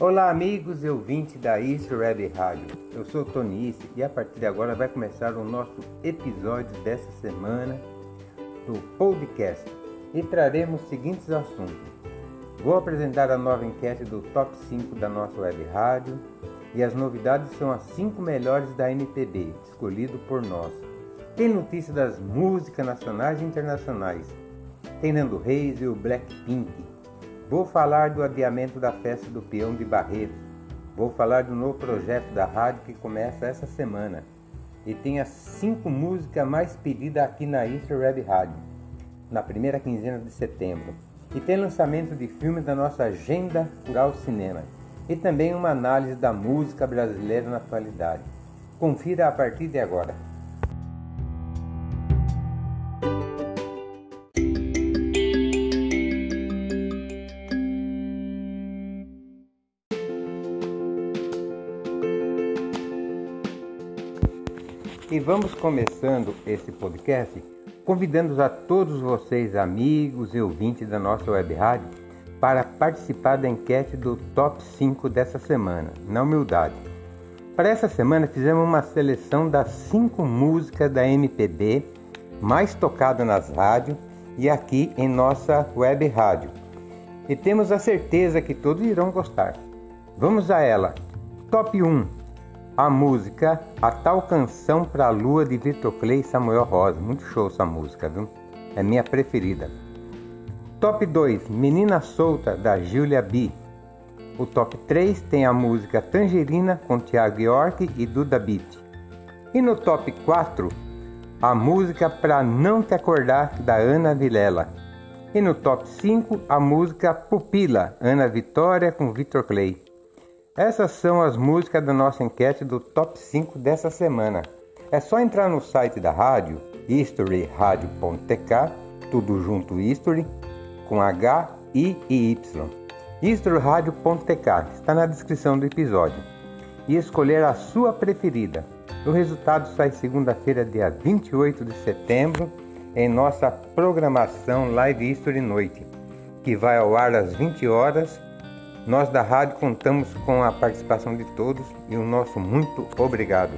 Olá amigos e ouvintes da East Web Rádio. Eu sou Tony Isse e a partir de agora vai começar o nosso episódio dessa semana do podcast e traremos os seguintes assuntos. Vou apresentar a nova enquete do Top 5 da nossa web rádio e as novidades são as 5 melhores da MPB, escolhido por nós. Tem notícia das músicas nacionais e internacionais. Tem Nando Reis e o Blackpink Vou falar do adiamento da festa do peão de Barretos. Vou falar do novo projeto da rádio que começa essa semana. E tem as cinco músicas mais pedidas aqui na Easter Web Rádio, na primeira quinzena de setembro. E tem lançamento de filmes da nossa agenda Rural Cinema. E também uma análise da música brasileira na atualidade. Confira a partir de agora. Vamos começando esse podcast convidando a todos vocês, amigos e ouvintes da nossa web rádio, para participar da enquete do top 5 dessa semana, na humildade. Para essa semana fizemos uma seleção das 5 músicas da MPB mais tocadas nas rádios e aqui em nossa web rádio. E temos a certeza que todos irão gostar. Vamos a ela. Top 1 a música A Tal Canção pra Lua de Vitor Clay e Samuel Rosa. Muito show essa música, viu? É minha preferida. Top 2, Menina Solta, da Julia B. O top 3 tem a música Tangerina com Thiago York e Duda Beat. E no top 4, a música Pra Não Te Acordar, da Ana Vilela. E no top 5, a música Pupila, Ana Vitória com Vitor Clay. Essas são as músicas da nossa enquete do Top 5 dessa semana. É só entrar no site da rádio, historyradio.tk, tudo junto history, com H, I e Y. historyradio.tk, está na descrição do episódio. E escolher a sua preferida. O resultado sai segunda-feira, dia 28 de setembro, em nossa programação Live History Noite, que vai ao ar às 20 horas nós da rádio contamos com a participação de todos e o nosso muito obrigado.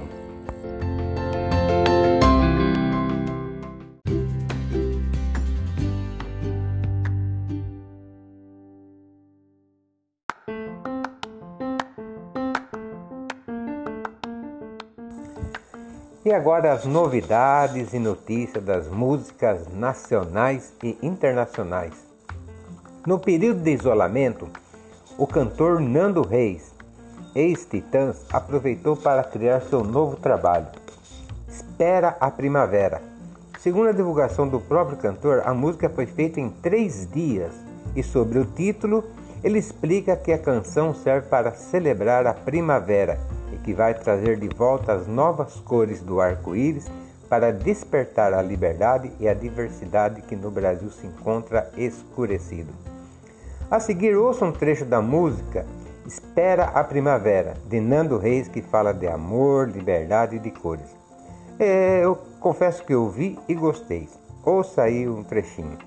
E agora as novidades e notícias das músicas nacionais e internacionais. No período de isolamento, o cantor Nando Reis, ex-Titãs, aproveitou para criar seu novo trabalho, Espera a Primavera. Segundo a divulgação do próprio cantor, a música foi feita em três dias e, sobre o título, ele explica que a canção serve para celebrar a primavera e que vai trazer de volta as novas cores do arco-íris para despertar a liberdade e a diversidade que no Brasil se encontra escurecido. A seguir, ouça um trecho da música Espera a Primavera, de Nando Reis, que fala de amor, liberdade e de cores. É, eu confesso que ouvi e gostei. Ouça aí um trechinho.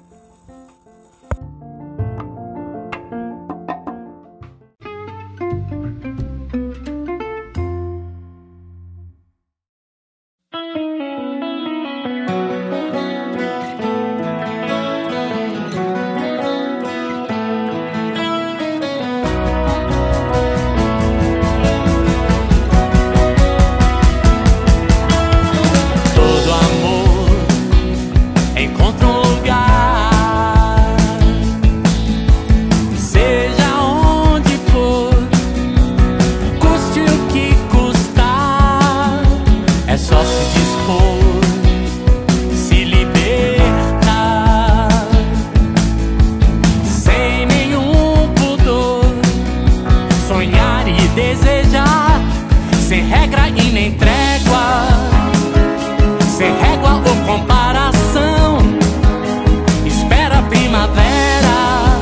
e nem trégua, sem régua ou comparação. Espera a primavera,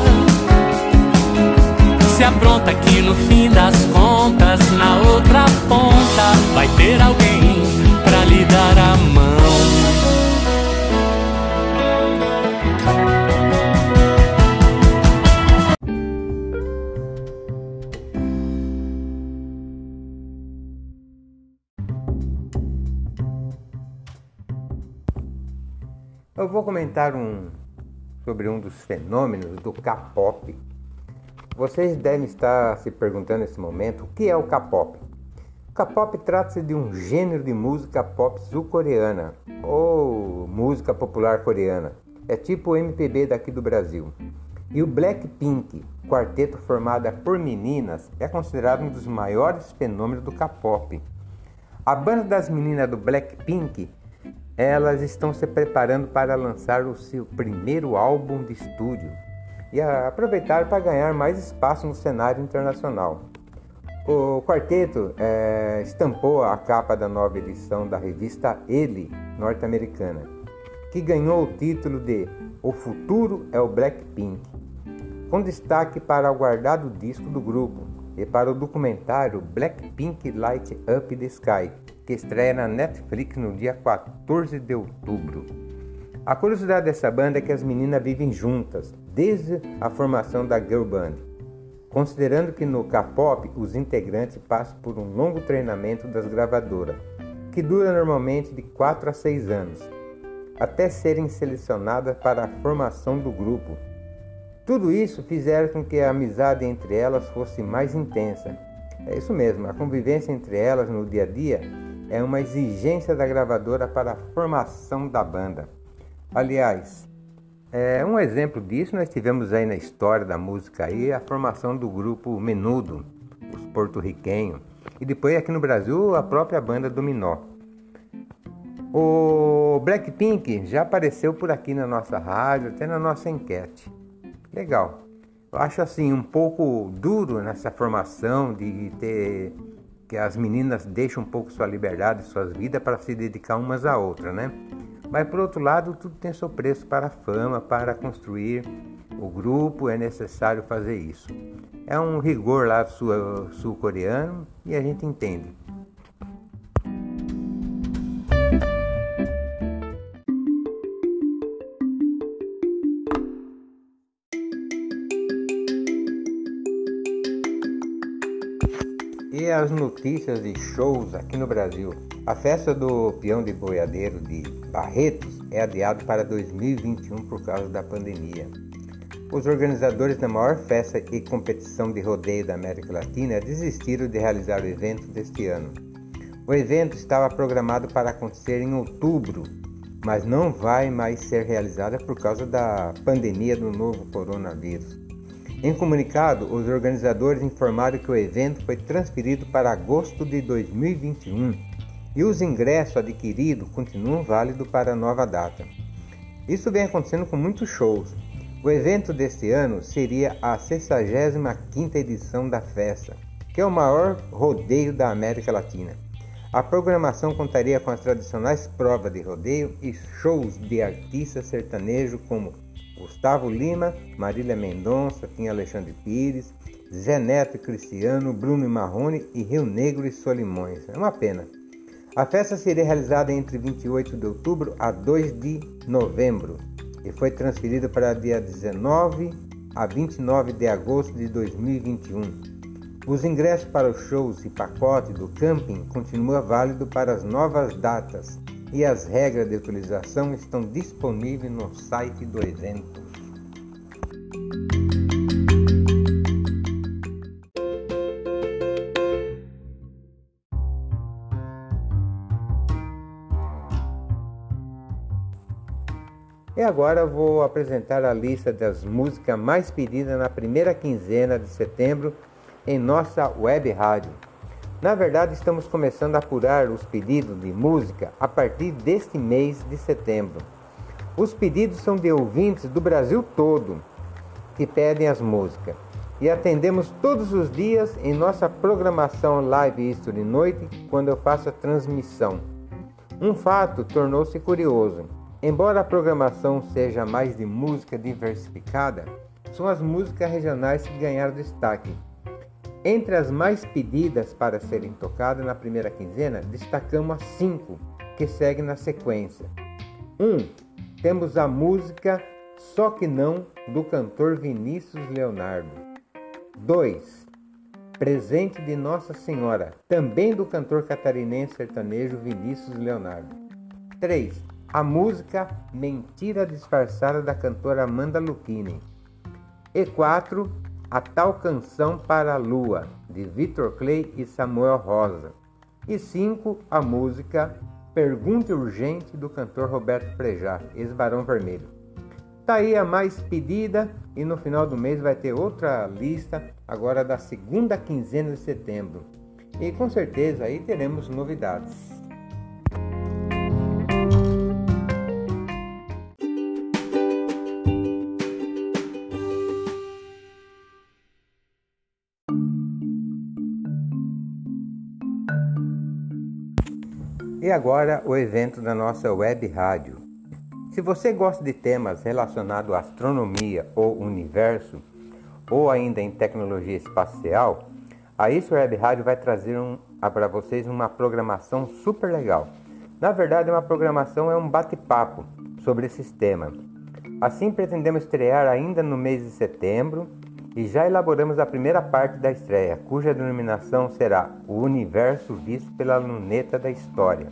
se apronta que no fim das contas, na outra ponta, vai ter alguém pra lhe dar a mão. Eu vou comentar um sobre um dos fenômenos do K-pop. Vocês devem estar se perguntando nesse momento o que é o K-pop. K-pop trata-se de um gênero de música pop sul-coreana ou música popular coreana. É tipo o MPB daqui do Brasil. E o Blackpink, quarteto formado por meninas, é considerado um dos maiores fenômenos do K-pop. A banda das meninas do Blackpink, elas estão se preparando para lançar o seu primeiro álbum de estúdio e aproveitar para ganhar mais espaço no cenário internacional. O quarteto é, estampou a capa da nova edição da revista Ele, norte-americana, que ganhou o título de O Futuro é o Blackpink, com destaque para o guardado disco do grupo, e para o documentário Blackpink Light Up the Sky, que estreia na Netflix no dia 14 de outubro. A curiosidade dessa banda é que as meninas vivem juntas desde a formação da girl band, considerando que no K-pop os integrantes passam por um longo treinamento das gravadoras, que dura normalmente de 4 a 6 anos, até serem selecionadas para a formação do grupo tudo isso fizeram com que a amizade entre elas fosse mais intensa. É isso mesmo, a convivência entre elas no dia a dia é uma exigência da gravadora para a formação da banda. Aliás, é um exemplo disso nós tivemos aí na história da música aí a formação do grupo Menudo, os porto-riquenhos, e depois aqui no Brasil a própria banda Dominó. O Blackpink já apareceu por aqui na nossa rádio, até na nossa enquete. Legal. Eu acho assim um pouco duro nessa formação de ter que as meninas deixam um pouco sua liberdade, suas vidas para se dedicar umas a outras, né? Mas por outro lado, tudo tem seu preço para a fama, para construir o grupo, é necessário fazer isso. É um rigor lá sul-coreano e a gente entende. As notícias de shows aqui no Brasil. A festa do peão de boiadeiro de Barretos é adiado para 2021 por causa da pandemia. Os organizadores da maior festa e competição de rodeio da América Latina desistiram de realizar o evento deste ano. O evento estava programado para acontecer em outubro, mas não vai mais ser realizado por causa da pandemia do novo coronavírus. Em comunicado, os organizadores informaram que o evento foi transferido para agosto de 2021 e os ingressos adquiridos continuam válidos para a nova data. Isso vem acontecendo com muitos shows. O evento deste ano seria a 65ª edição da festa, que é o maior rodeio da América Latina. A programação contaria com as tradicionais provas de rodeio e shows de artistas sertanejos como Gustavo Lima, Marília Mendonça, Tim Alexandre Pires, Zé Neto e Cristiano, Bruno e Marrone e Rio Negro e Solimões. É uma pena. A festa seria realizada entre 28 de outubro a 2 de novembro e foi transferida para dia 19 a 29 de agosto de 2021. Os ingressos para os shows e pacote do camping continuam válidos para as novas datas e as regras de utilização estão disponíveis no site do evento. E agora vou apresentar a lista das músicas mais pedidas na primeira quinzena de setembro em nossa web rádio. Na verdade, estamos começando a apurar os pedidos de música a partir deste mês de setembro. Os pedidos são de ouvintes do Brasil todo que pedem as músicas e atendemos todos os dias em nossa programação Live History Noite quando eu faço a transmissão. Um fato tornou-se curioso. Embora a programação seja mais de música diversificada, são as músicas regionais que ganharam destaque entre as mais pedidas para serem tocadas na primeira quinzena, destacamos as cinco que seguem na sequência. 1. Um, temos a música Só que Não, do cantor Vinícius Leonardo. 2. Presente de Nossa Senhora, também do cantor catarinense sertanejo Vinícius Leonardo. 3. a música Mentira Disfarçada da cantora Amanda Lucchini. E 4. A Tal Canção para a Lua, de Victor Clay e Samuel Rosa. E 5. A música Pergunta Urgente do cantor Roberto Frejá, ex-Barão Vermelho. Tá aí a mais pedida e no final do mês vai ter outra lista, agora da segunda quinzena de setembro. E com certeza aí teremos novidades. E agora o evento da nossa web rádio. Se você gosta de temas relacionados à astronomia ou universo, ou ainda em tecnologia espacial, a Isso Web Rádio vai trazer um, para vocês uma programação super legal. Na verdade, uma programação é um bate-papo sobre esses temas. Assim, pretendemos estrear ainda no mês de setembro e já elaboramos a primeira parte da estreia, cuja denominação será O Universo Visto pela Luneta da História.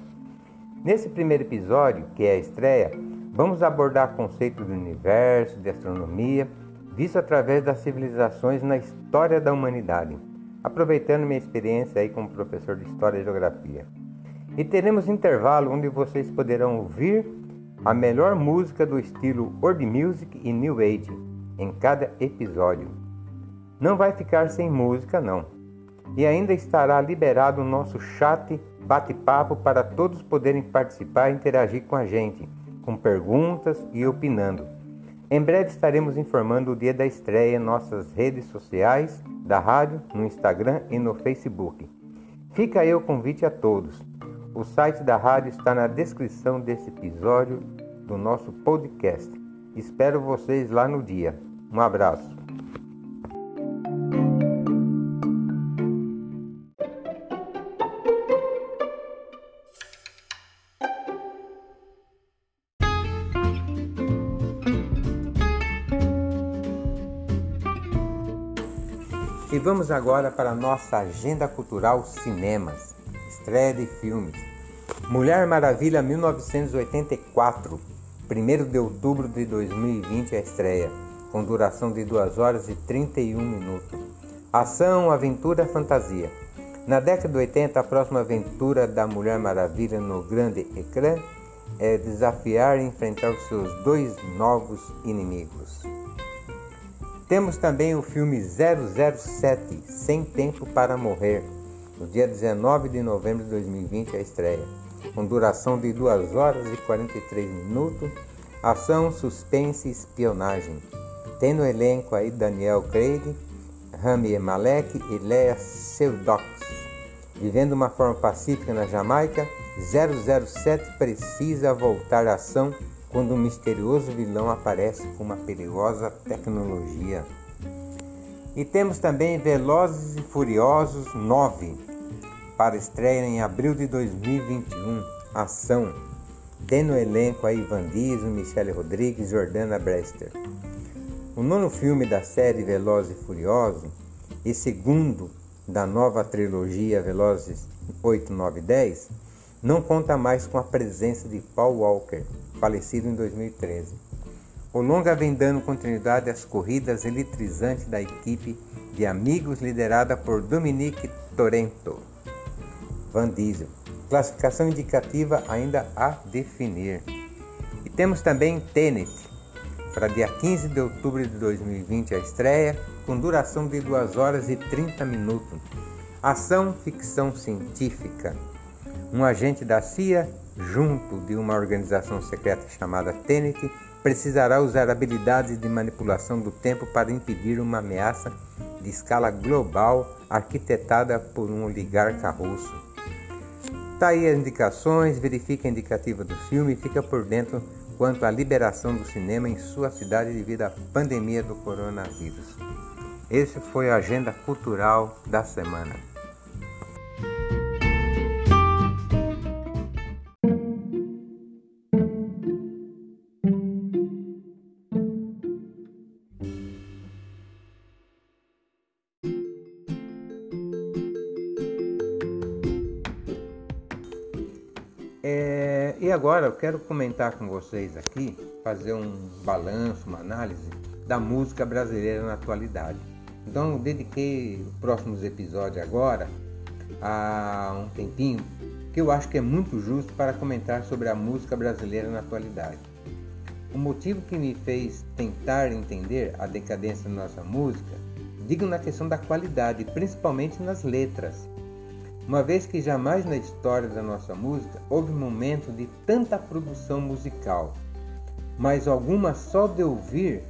Nesse primeiro episódio, que é a estreia, vamos abordar conceitos do universo, de astronomia, visto através das civilizações na história da humanidade, aproveitando minha experiência aí como professor de História e Geografia. E teremos intervalo onde vocês poderão ouvir a melhor música do estilo World Music e New Age em cada episódio. Não vai ficar sem música, não. E ainda estará liberado o nosso chat bate-papo para todos poderem participar e interagir com a gente, com perguntas e opinando. Em breve estaremos informando o dia da estreia em nossas redes sociais, da rádio, no Instagram e no Facebook. Fica aí o convite a todos. O site da rádio está na descrição desse episódio do nosso podcast. Espero vocês lá no dia. Um abraço. E vamos agora para nossa agenda cultural cinemas, estreia de filmes. Mulher Maravilha 1984, 1 de outubro de 2020 a estreia, com duração de 2 horas e 31 minutos. Ação, aventura, fantasia. Na década de 80, a próxima aventura da Mulher Maravilha no grande ecrã é desafiar e enfrentar os seus dois novos inimigos. Temos também o filme 007 Sem Tempo para Morrer, no dia 19 de novembro de 2020 a estreia, com duração de 2 horas e 43 minutos, ação, suspense e espionagem. Tem no elenco aí Daniel Craig, Rami Malek e Lea Seydoux. Vivendo uma forma pacífica na Jamaica, 007 precisa voltar à ação quando um misterioso vilão aparece com uma perigosa tecnologia. E temos também Velozes e Furiosos 9, para estreia em abril de 2021. Ação. Tem no elenco aí Ivan Diesel, Michelle Rodrigues e Jordana Brester. O nono filme da série Velozes e Furiosos e segundo da nova trilogia Velozes 8, 9 e 10 não conta mais com a presença de Paul Walker, falecido em 2013. O longa vem dando continuidade às corridas eletrizantes da equipe de amigos liderada por Dominique Torrento. Van Diesel. Classificação indicativa ainda a definir. E temos também Tenet, para dia 15 de outubro de 2020 a estreia, com duração de 2 horas e 30 minutos. Ação ficção científica. Um agente da CIA junto de uma organização secreta chamada Tenet, precisará usar habilidades de manipulação do tempo para impedir uma ameaça de escala global arquitetada por um oligarca russo. Tá aí as indicações, verifique a indicativa do filme e fica por dentro quanto à liberação do cinema em sua cidade devido à pandemia do coronavírus. Esse foi a agenda cultural da semana. Agora eu quero comentar com vocês aqui, fazer um balanço, uma análise da música brasileira na atualidade. Então dediquei os próximos episódios agora a um tempinho que eu acho que é muito justo para comentar sobre a música brasileira na atualidade. O motivo que me fez tentar entender a decadência da nossa música, digo na questão da qualidade, principalmente nas letras. Uma vez que jamais na história da nossa música houve momento de tanta produção musical, mas alguma só de ouvir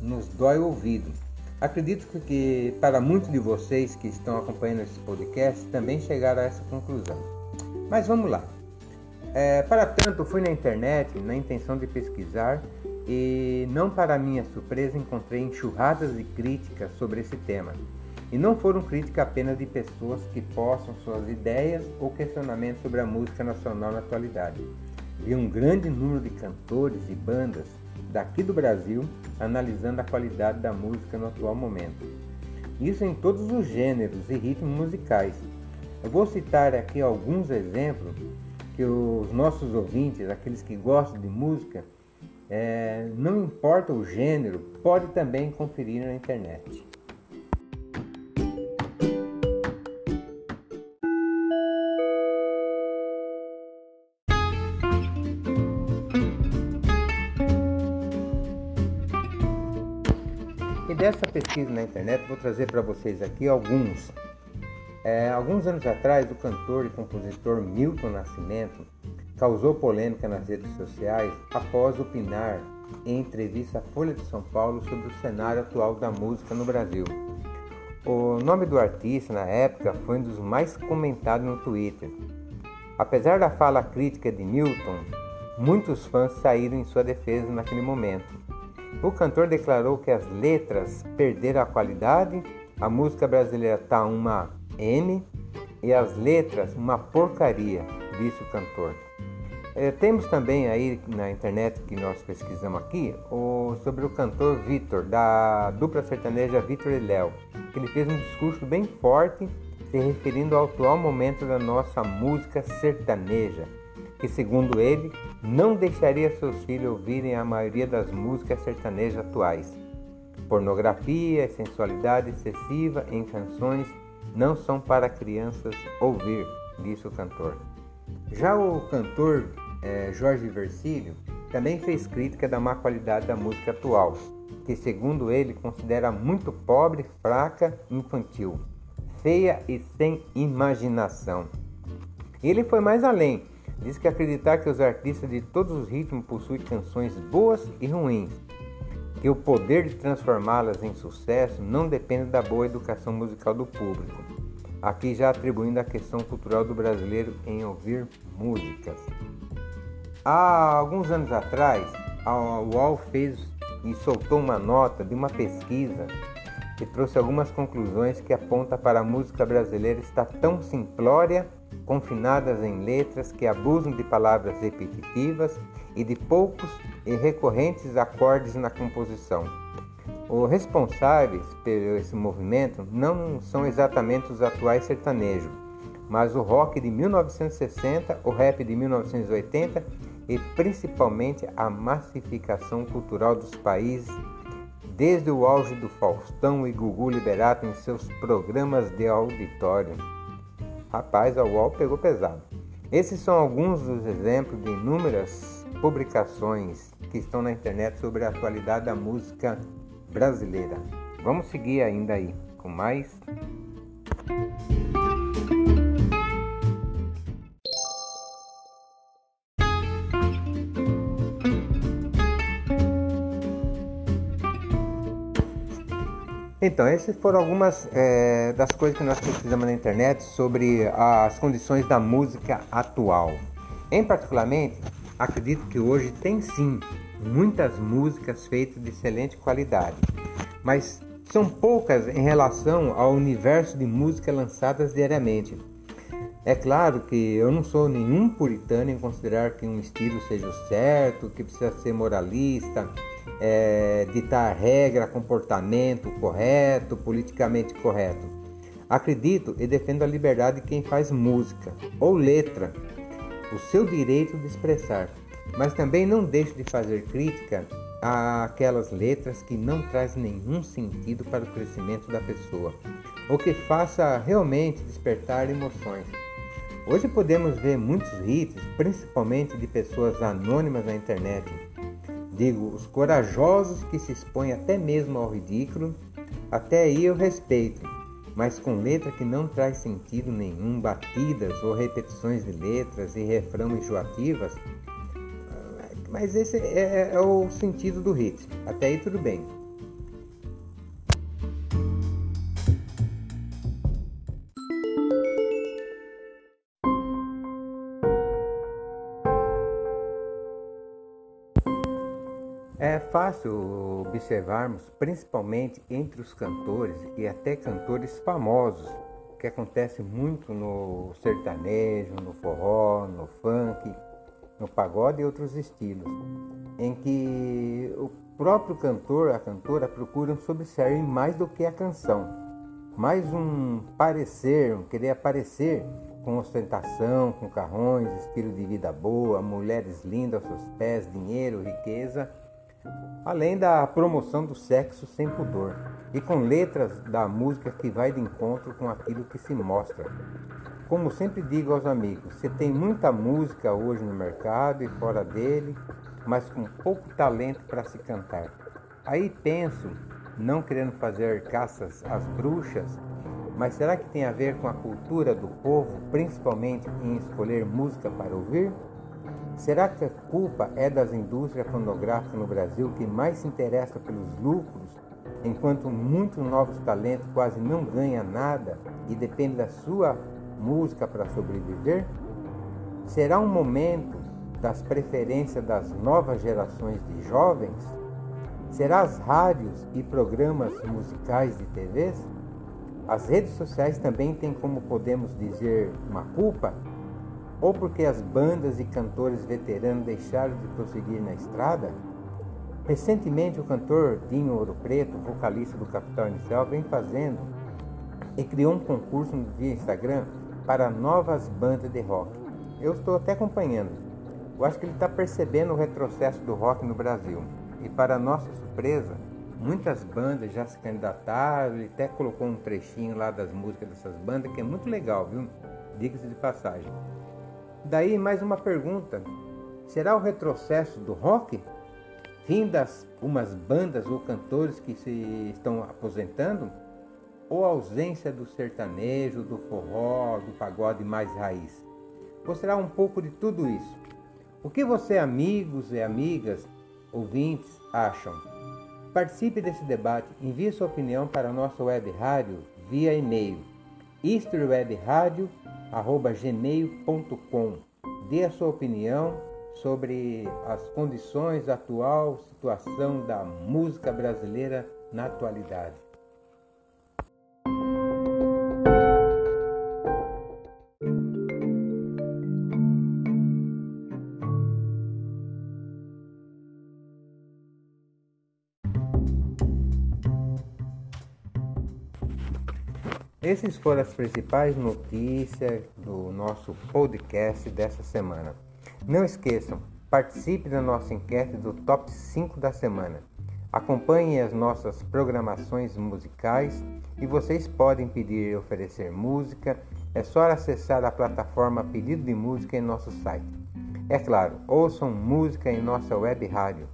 nos dói o ouvido. Acredito que para muitos de vocês que estão acompanhando esse podcast também chegaram a essa conclusão. Mas vamos lá. É, para tanto, fui na internet na intenção de pesquisar e, não para minha surpresa, encontrei enxurradas de críticas sobre esse tema. E não foram críticas apenas de pessoas que possam suas ideias ou questionamentos sobre a música nacional na atualidade. Vi um grande número de cantores e bandas daqui do Brasil analisando a qualidade da música no atual momento. Isso em todos os gêneros e ritmos musicais. Eu vou citar aqui alguns exemplos que os nossos ouvintes, aqueles que gostam de música, é, não importa o gênero, pode também conferir na internet. Pesquisa na internet, vou trazer para vocês aqui alguns. É, alguns anos atrás, o cantor e compositor Milton Nascimento causou polêmica nas redes sociais após opinar em entrevista à Folha de São Paulo sobre o cenário atual da música no Brasil. O nome do artista na época foi um dos mais comentados no Twitter. Apesar da fala crítica de Milton, muitos fãs saíram em sua defesa naquele momento. O cantor declarou que as letras perderam a qualidade, a música brasileira tá uma M e as letras uma porcaria, disse o cantor. É, temos também aí na internet que nós pesquisamos aqui o, sobre o cantor Vitor, da dupla sertaneja Vitor e Léo, que ele fez um discurso bem forte se referindo ao atual momento da nossa música sertaneja que, segundo ele, não deixaria seus filhos ouvirem a maioria das músicas sertanejas atuais. Pornografia e sensualidade excessiva em canções não são para crianças ouvir, disse o cantor. Já o cantor é, Jorge Versilio também fez crítica da má qualidade da música atual, que, segundo ele, considera muito pobre, fraca, infantil, feia e sem imaginação. Ele foi mais além Diz que acreditar que os artistas de todos os ritmos possuem canções boas e ruins, que o poder de transformá-las em sucesso não depende da boa educação musical do público. Aqui já atribuindo a questão cultural do brasileiro em ouvir músicas. Há alguns anos atrás, a UOL fez e soltou uma nota de uma pesquisa que trouxe algumas conclusões que aponta para a música brasileira estar tão simplória confinadas em letras que abusam de palavras repetitivas e de poucos e recorrentes acordes na composição. Os responsáveis por esse movimento não são exatamente os atuais sertanejos, mas o rock de 1960, o rap de 1980 e principalmente a massificação cultural dos países desde o auge do Faustão e Gugu Liberato em seus programas de auditório. Rapaz, a UOL pegou pesado. Esses são alguns dos exemplos de inúmeras publicações que estão na internet sobre a atualidade da música brasileira. Vamos seguir ainda aí com mais. Então, essas foram algumas é, das coisas que nós pesquisamos na internet sobre as condições da música atual. Em particularmente, acredito que hoje tem sim muitas músicas feitas de excelente qualidade, mas são poucas em relação ao universo de música lançadas diariamente. É claro que eu não sou nenhum puritano em considerar que um estilo seja o certo, que precisa ser moralista, é, ditar regra, comportamento correto, politicamente correto. Acredito e defendo a liberdade de quem faz música ou letra. o seu direito de expressar, mas também não deixe de fazer crítica àquelas letras que não trazem nenhum sentido para o crescimento da pessoa, ou que faça realmente despertar emoções. Hoje podemos ver muitos hits, principalmente de pessoas anônimas na internet. Digo, os corajosos que se expõem até mesmo ao ridículo, até aí eu respeito, mas com letra que não traz sentido nenhum, batidas ou repetições de letras e refrão enjoativas. Mas esse é, é o sentido do hit. Até aí tudo bem. É fácil observarmos, principalmente entre os cantores e até cantores famosos, que acontece muito no sertanejo, no forró, no funk, no pagode e outros estilos, em que o próprio cantor, a cantora procuram sobressair mais do que a canção, mais um parecer, um querer aparecer com ostentação, com carrões, estilo de vida boa, mulheres lindas aos seus pés, dinheiro, riqueza além da promoção do sexo sem pudor e com letras da música que vai de encontro com aquilo que se mostra. Como sempre digo aos amigos, você tem muita música hoje no mercado e fora dele, mas com pouco talento para se cantar. Aí penso, não querendo fazer caças às bruxas, mas será que tem a ver com a cultura do povo, principalmente em escolher música para ouvir? Será que a culpa é das indústrias fonográficas no Brasil que mais se interessa pelos lucros, enquanto muitos novos talentos quase não ganham nada e dependem da sua música para sobreviver? Será um momento das preferências das novas gerações de jovens? Será as rádios e programas musicais de TVs? As redes sociais também têm, como podemos dizer, uma culpa ou porque as bandas e cantores veteranos deixaram de prosseguir na estrada? Recentemente, o cantor Dinho Ouro Preto, vocalista do Capital Inicial, vem fazendo e criou um concurso dia Instagram para novas bandas de rock. Eu estou até acompanhando. Eu acho que ele está percebendo o retrocesso do rock no Brasil. E para nossa surpresa, muitas bandas já se candidataram, ele até colocou um trechinho lá das músicas dessas bandas, que é muito legal, viu? Diga-se de passagem. Daí mais uma pergunta: será o retrocesso do rock? Fim das umas bandas ou cantores que se estão aposentando? Ou a ausência do sertanejo, do forró, do pagode mais raiz? Ou será um pouco de tudo isso? O que você, amigos e amigas, ouvintes, acham? Participe desse debate, envie sua opinião para a nossa web rádio via e-mail historywebradio.com gmail.com. Dê a sua opinião sobre as condições atual situação da música brasileira na atualidade. Essas foram as principais notícias do nosso podcast dessa semana. Não esqueçam, participe da nossa enquete do Top 5 da semana. Acompanhe as nossas programações musicais e vocês podem pedir e oferecer música. É só acessar a plataforma Pedido de Música em nosso site. É claro, ouçam música em nossa web rádio.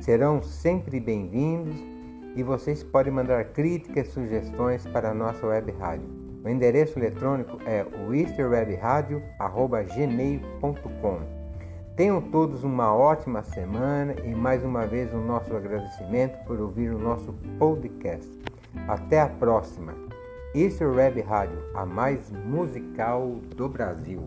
Serão sempre bem-vindos e vocês podem mandar críticas e sugestões para a nossa web rádio. O endereço eletrônico é wisterwebradio.gmail.com Tenham todos uma ótima semana e mais uma vez o nosso agradecimento por ouvir o nosso podcast. Até a próxima. Easter Web Rádio, a mais musical do Brasil.